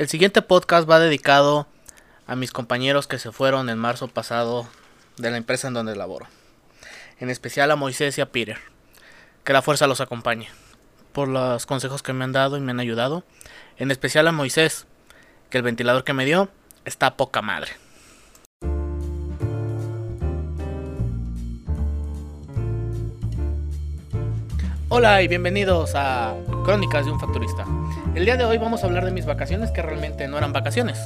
El siguiente podcast va dedicado a mis compañeros que se fueron en marzo pasado de la empresa en donde laboro. En especial a Moisés y a Peter. Que la fuerza los acompañe. Por los consejos que me han dado y me han ayudado. En especial a Moisés. Que el ventilador que me dio está poca madre. Hola y bienvenidos a Crónicas de un Facturista. El día de hoy vamos a hablar de mis vacaciones que realmente no eran vacaciones.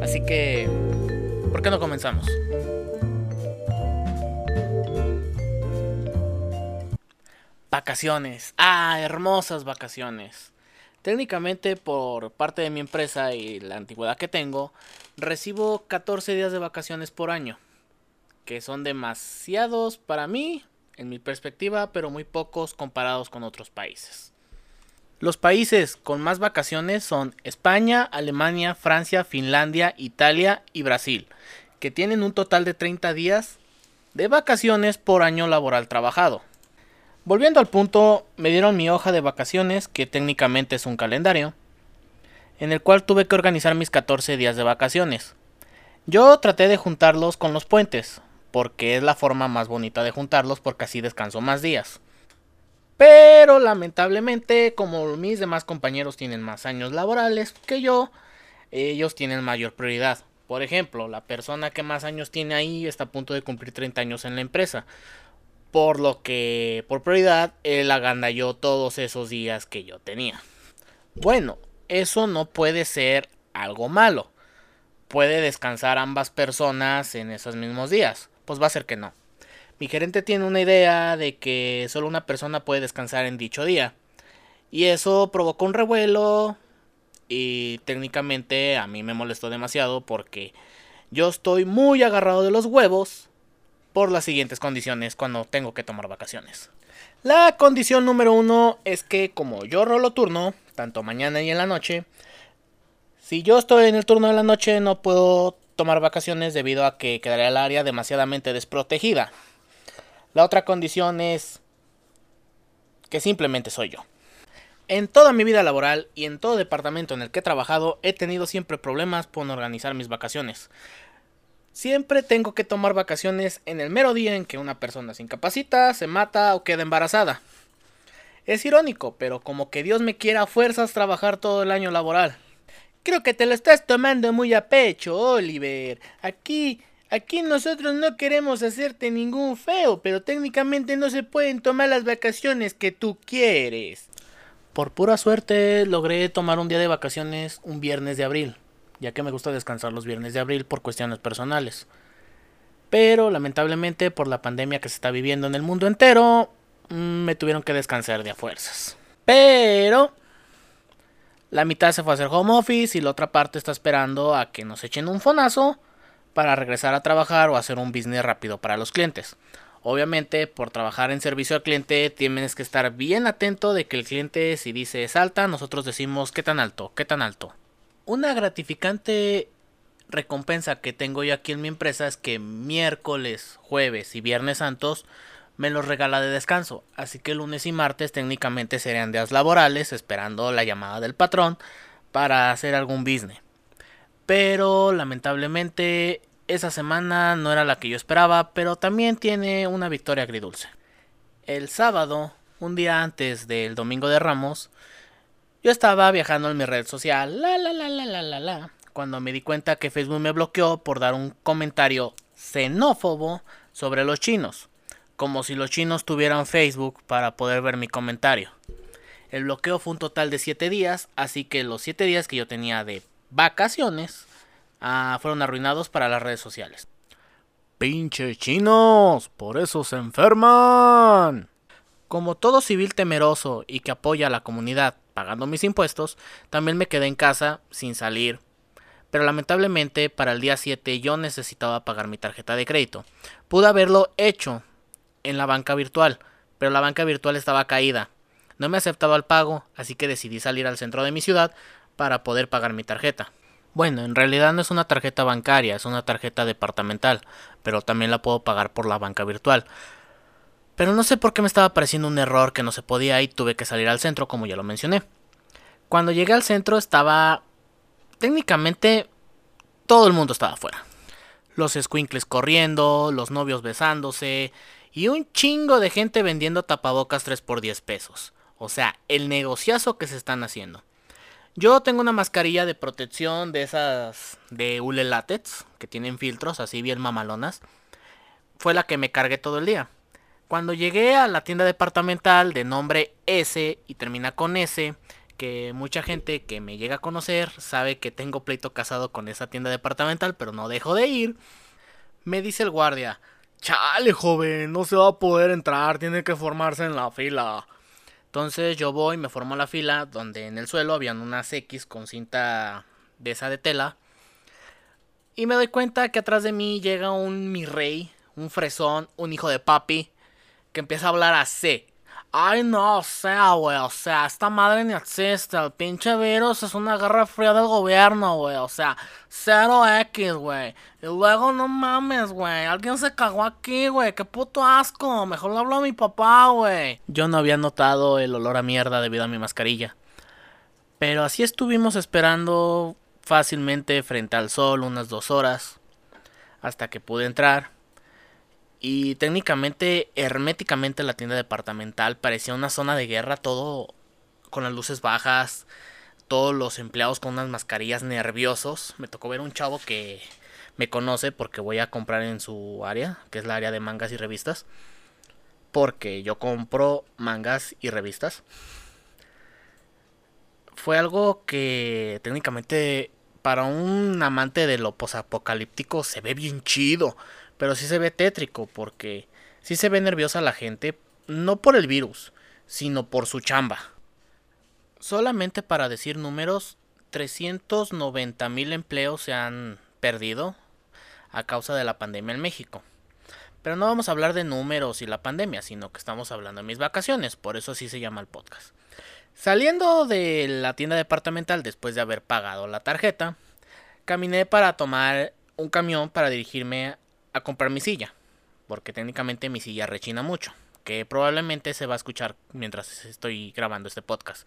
Así que, ¿por qué no comenzamos? Vacaciones. Ah, hermosas vacaciones. Técnicamente por parte de mi empresa y la antigüedad que tengo, recibo 14 días de vacaciones por año. Que son demasiados para mí, en mi perspectiva, pero muy pocos comparados con otros países. Los países con más vacaciones son España, Alemania, Francia, Finlandia, Italia y Brasil, que tienen un total de 30 días de vacaciones por año laboral trabajado. Volviendo al punto, me dieron mi hoja de vacaciones, que técnicamente es un calendario, en el cual tuve que organizar mis 14 días de vacaciones. Yo traté de juntarlos con los puentes, porque es la forma más bonita de juntarlos porque así descanso más días. Pero lamentablemente, como mis demás compañeros tienen más años laborales que yo, ellos tienen mayor prioridad. Por ejemplo, la persona que más años tiene ahí está a punto de cumplir 30 años en la empresa. Por lo que, por prioridad, él agandalló todos esos días que yo tenía. Bueno, eso no puede ser algo malo. Puede descansar ambas personas en esos mismos días pues va a ser que no. Mi gerente tiene una idea de que solo una persona puede descansar en dicho día. Y eso provocó un revuelo y técnicamente a mí me molestó demasiado porque yo estoy muy agarrado de los huevos por las siguientes condiciones cuando tengo que tomar vacaciones. La condición número uno es que como yo rolo turno, tanto mañana y en la noche, si yo estoy en el turno de la noche no puedo tomar vacaciones debido a que quedaría el área demasiadamente desprotegida. La otra condición es que simplemente soy yo. En toda mi vida laboral y en todo departamento en el que he trabajado he tenido siempre problemas por organizar mis vacaciones. Siempre tengo que tomar vacaciones en el mero día en que una persona se incapacita, se mata o queda embarazada. Es irónico, pero como que Dios me quiera a fuerzas trabajar todo el año laboral. Creo que te lo estás tomando muy a pecho, Oliver. Aquí, aquí nosotros no queremos hacerte ningún feo, pero técnicamente no se pueden tomar las vacaciones que tú quieres. Por pura suerte logré tomar un día de vacaciones un viernes de abril, ya que me gusta descansar los viernes de abril por cuestiones personales. Pero lamentablemente por la pandemia que se está viviendo en el mundo entero, mm, me tuvieron que descansar de a fuerzas. Pero la mitad se fue a hacer home office y la otra parte está esperando a que nos echen un fonazo para regresar a trabajar o hacer un business rápido para los clientes. Obviamente, por trabajar en servicio al cliente, tienes que estar bien atento de que el cliente, si dice es alta, nosotros decimos qué tan alto, qué tan alto. Una gratificante recompensa que tengo yo aquí en mi empresa es que miércoles, jueves y viernes santos me los regala de descanso, así que lunes y martes técnicamente serían días laborales esperando la llamada del patrón para hacer algún business. Pero lamentablemente esa semana no era la que yo esperaba, pero también tiene una victoria agridulce. El sábado, un día antes del domingo de Ramos, yo estaba viajando en mi red social, la la la la la la la, cuando me di cuenta que Facebook me bloqueó por dar un comentario xenófobo sobre los chinos como si los chinos tuvieran Facebook para poder ver mi comentario. El bloqueo fue un total de 7 días, así que los 7 días que yo tenía de vacaciones ah, fueron arruinados para las redes sociales. Pinche chinos, por eso se enferman. Como todo civil temeroso y que apoya a la comunidad pagando mis impuestos, también me quedé en casa sin salir. Pero lamentablemente para el día 7 yo necesitaba pagar mi tarjeta de crédito. Pude haberlo hecho en la banca virtual, pero la banca virtual estaba caída. No me aceptaba el pago, así que decidí salir al centro de mi ciudad para poder pagar mi tarjeta. Bueno, en realidad no es una tarjeta bancaria, es una tarjeta departamental, pero también la puedo pagar por la banca virtual. Pero no sé por qué me estaba pareciendo un error que no se podía y tuve que salir al centro, como ya lo mencioné. Cuando llegué al centro estaba técnicamente todo el mundo estaba afuera. Los squinkles corriendo, los novios besándose y un chingo de gente vendiendo tapabocas 3 por 10 pesos. O sea, el negociazo que se están haciendo. Yo tengo una mascarilla de protección de esas de hule látex que tienen filtros así bien mamalonas. Fue la que me cargué todo el día. Cuando llegué a la tienda departamental de nombre S y termina con S, que mucha gente que me llega a conocer sabe que tengo pleito casado con esa tienda departamental, pero no dejo de ir. Me dice el guardia, chale joven, no se va a poder entrar, tiene que formarse en la fila. Entonces yo voy, me formo la fila, donde en el suelo habían unas X con cinta de esa de tela. Y me doy cuenta que atrás de mí llega un mi rey, un fresón, un hijo de papi, que empieza a hablar así. Ay, no, o sea, güey, o sea, esta madre ni existe. El pinche virus es una guerra fría del gobierno, güey. O sea, 0X, güey. Y luego, no mames, güey. Alguien se cagó aquí, güey. Qué puto asco. Mejor le hablo a mi papá, güey. Yo no había notado el olor a mierda debido a mi mascarilla. Pero así estuvimos esperando fácilmente frente al sol unas dos horas. Hasta que pude entrar. Y técnicamente, herméticamente, la tienda departamental parecía una zona de guerra, todo con las luces bajas, todos los empleados con unas mascarillas nerviosos. Me tocó ver un chavo que me conoce porque voy a comprar en su área, que es la área de mangas y revistas. Porque yo compro mangas y revistas. Fue algo que técnicamente para un amante de lo posapocalíptico se ve bien chido. Pero sí se ve tétrico porque sí se ve nerviosa la gente, no por el virus, sino por su chamba. Solamente para decir números, 390 mil empleos se han perdido a causa de la pandemia en México. Pero no vamos a hablar de números y la pandemia, sino que estamos hablando de mis vacaciones, por eso así se llama el podcast. Saliendo de la tienda departamental después de haber pagado la tarjeta, caminé para tomar un camión para dirigirme a comprar mi silla, porque técnicamente mi silla rechina mucho, que probablemente se va a escuchar mientras estoy grabando este podcast.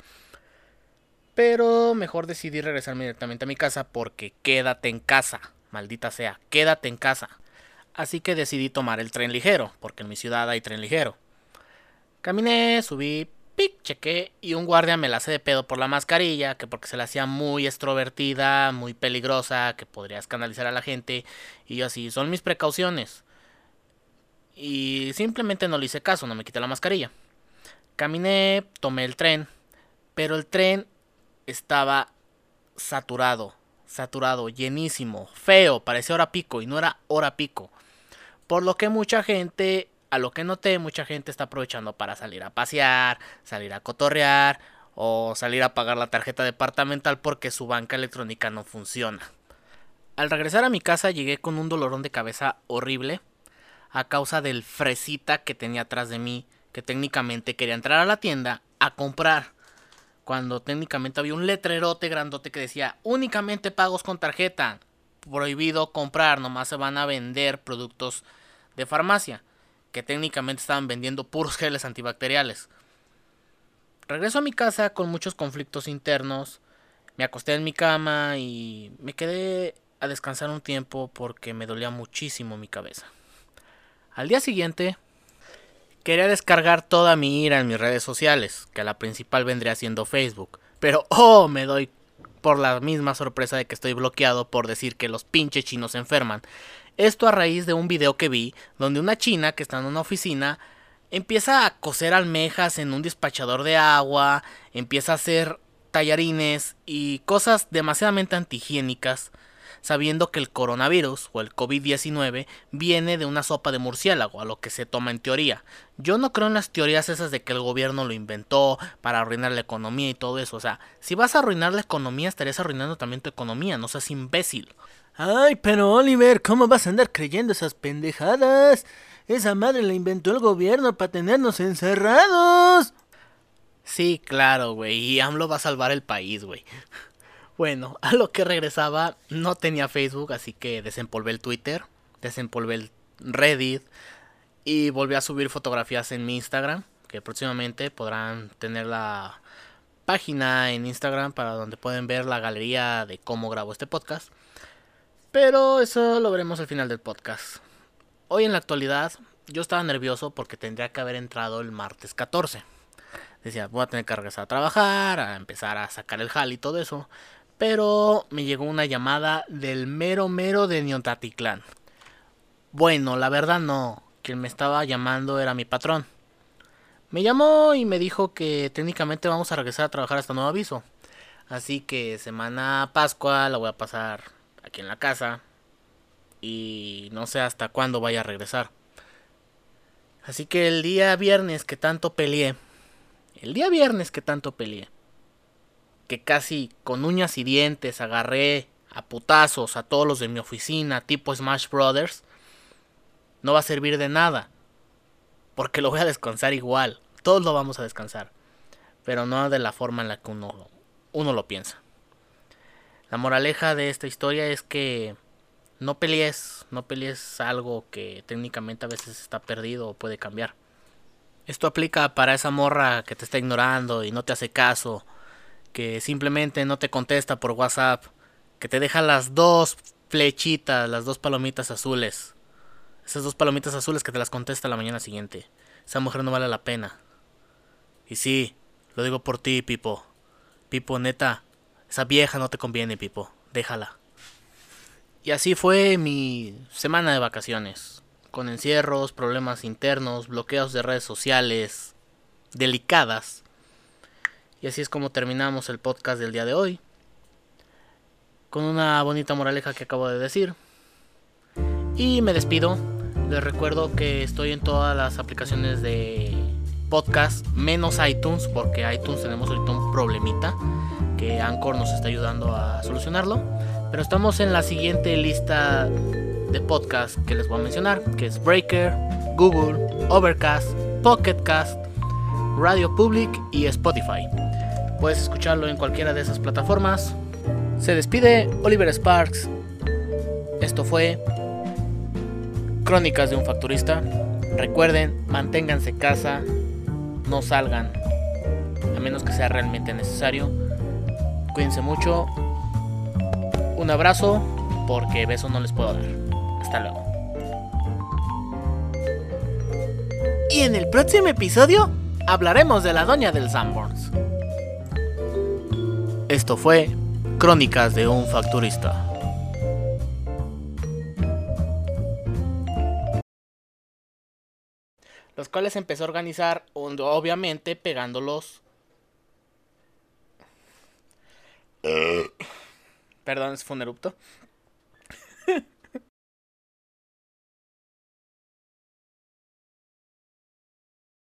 Pero mejor decidí regresar directamente a mi casa porque quédate en casa, maldita sea, quédate en casa. Así que decidí tomar el tren ligero, porque en mi ciudad hay tren ligero. Caminé, subí, pic, chequé y un guardia me la hace de pedo por la mascarilla, que porque se la hacía muy extrovertida, muy peligrosa, que podría escandalizar a la gente. Y yo así, son mis precauciones. Y simplemente no le hice caso, no me quité la mascarilla. Caminé, tomé el tren, pero el tren estaba saturado, saturado, llenísimo, feo, parecía hora pico y no era hora pico. Por lo que mucha gente a lo que noté, mucha gente está aprovechando para salir a pasear, salir a cotorrear o salir a pagar la tarjeta departamental porque su banca electrónica no funciona. Al regresar a mi casa llegué con un dolorón de cabeza horrible a causa del fresita que tenía atrás de mí, que técnicamente quería entrar a la tienda a comprar. Cuando técnicamente había un letrerote grandote que decía únicamente pagos con tarjeta, prohibido comprar, nomás se van a vender productos de farmacia que técnicamente estaban vendiendo puros geles antibacteriales. Regreso a mi casa con muchos conflictos internos, me acosté en mi cama y me quedé a descansar un tiempo porque me dolía muchísimo mi cabeza. Al día siguiente, quería descargar toda mi ira en mis redes sociales, que la principal vendría siendo Facebook. Pero, oh, me doy por la misma sorpresa de que estoy bloqueado por decir que los pinches chinos se enferman. Esto a raíz de un video que vi donde una china que está en una oficina empieza a coser almejas en un despachador de agua, empieza a hacer tallarines y cosas demasiadamente antihigiénicas, sabiendo que el coronavirus o el COVID-19 viene de una sopa de murciélago, a lo que se toma en teoría. Yo no creo en las teorías esas de que el gobierno lo inventó para arruinar la economía y todo eso. O sea, si vas a arruinar la economía, estarías arruinando también tu economía, no seas imbécil. Ay, pero Oliver, ¿cómo vas a andar creyendo esas pendejadas? Esa madre la inventó el gobierno para tenernos encerrados. Sí, claro, güey. Y AMLO va a salvar el país, güey. Bueno, a lo que regresaba, no tenía Facebook, así que desempolvé el Twitter, desempolvé el Reddit y volví a subir fotografías en mi Instagram, que próximamente podrán tener la página en Instagram para donde pueden ver la galería de cómo grabo este podcast. Pero eso lo veremos al final del podcast. Hoy en la actualidad yo estaba nervioso porque tendría que haber entrado el martes 14. Decía, voy a tener que regresar a trabajar, a empezar a sacar el jal y todo eso. Pero me llegó una llamada del mero mero de Niontatitlán. Bueno, la verdad no. Quien me estaba llamando era mi patrón. Me llamó y me dijo que técnicamente vamos a regresar a trabajar hasta nuevo aviso. Así que semana Pascua la voy a pasar aquí en la casa. Y no sé hasta cuándo vaya a regresar. Así que el día viernes que tanto peleé. El día viernes que tanto peleé. Que casi con uñas y dientes agarré a putazos a todos los de mi oficina tipo Smash Brothers. No va a servir de nada. Porque lo voy a descansar igual. Todos lo vamos a descansar. Pero no de la forma en la que uno, uno lo piensa. La moraleja de esta historia es que no pelees, no pelees algo que técnicamente a veces está perdido o puede cambiar. Esto aplica para esa morra que te está ignorando y no te hace caso, que simplemente no te contesta por WhatsApp, que te deja las dos flechitas, las dos palomitas azules. Esas dos palomitas azules que te las contesta la mañana siguiente. Esa mujer no vale la pena. Y sí, lo digo por ti, Pipo. Pipo, neta, esa vieja no te conviene, Pipo. Déjala. Y así fue mi semana de vacaciones. Con encierros, problemas internos, bloqueos de redes sociales, delicadas. Y así es como terminamos el podcast del día de hoy. Con una bonita moraleja que acabo de decir. Y me despido. Les recuerdo que estoy en todas las aplicaciones de podcast menos iTunes, porque iTunes tenemos ahorita un problemita que Anchor nos está ayudando a solucionarlo. Pero estamos en la siguiente lista de podcast que les voy a mencionar, que es Breaker, Google, Overcast, Pocketcast, Radio Public y Spotify. Puedes escucharlo en cualquiera de esas plataformas. Se despide Oliver Sparks. Esto fue Crónicas de un Facturista. Recuerden, manténganse casa, no salgan, a menos que sea realmente necesario. Cuídense mucho. Un abrazo, porque beso no les puedo dar. Hasta luego. Y en el próximo episodio hablaremos de la doña del Sanborns. Esto fue Crónicas de un Facturista. los cuales empezó a organizar, obviamente pegándolos. Perdón, fue un erupto.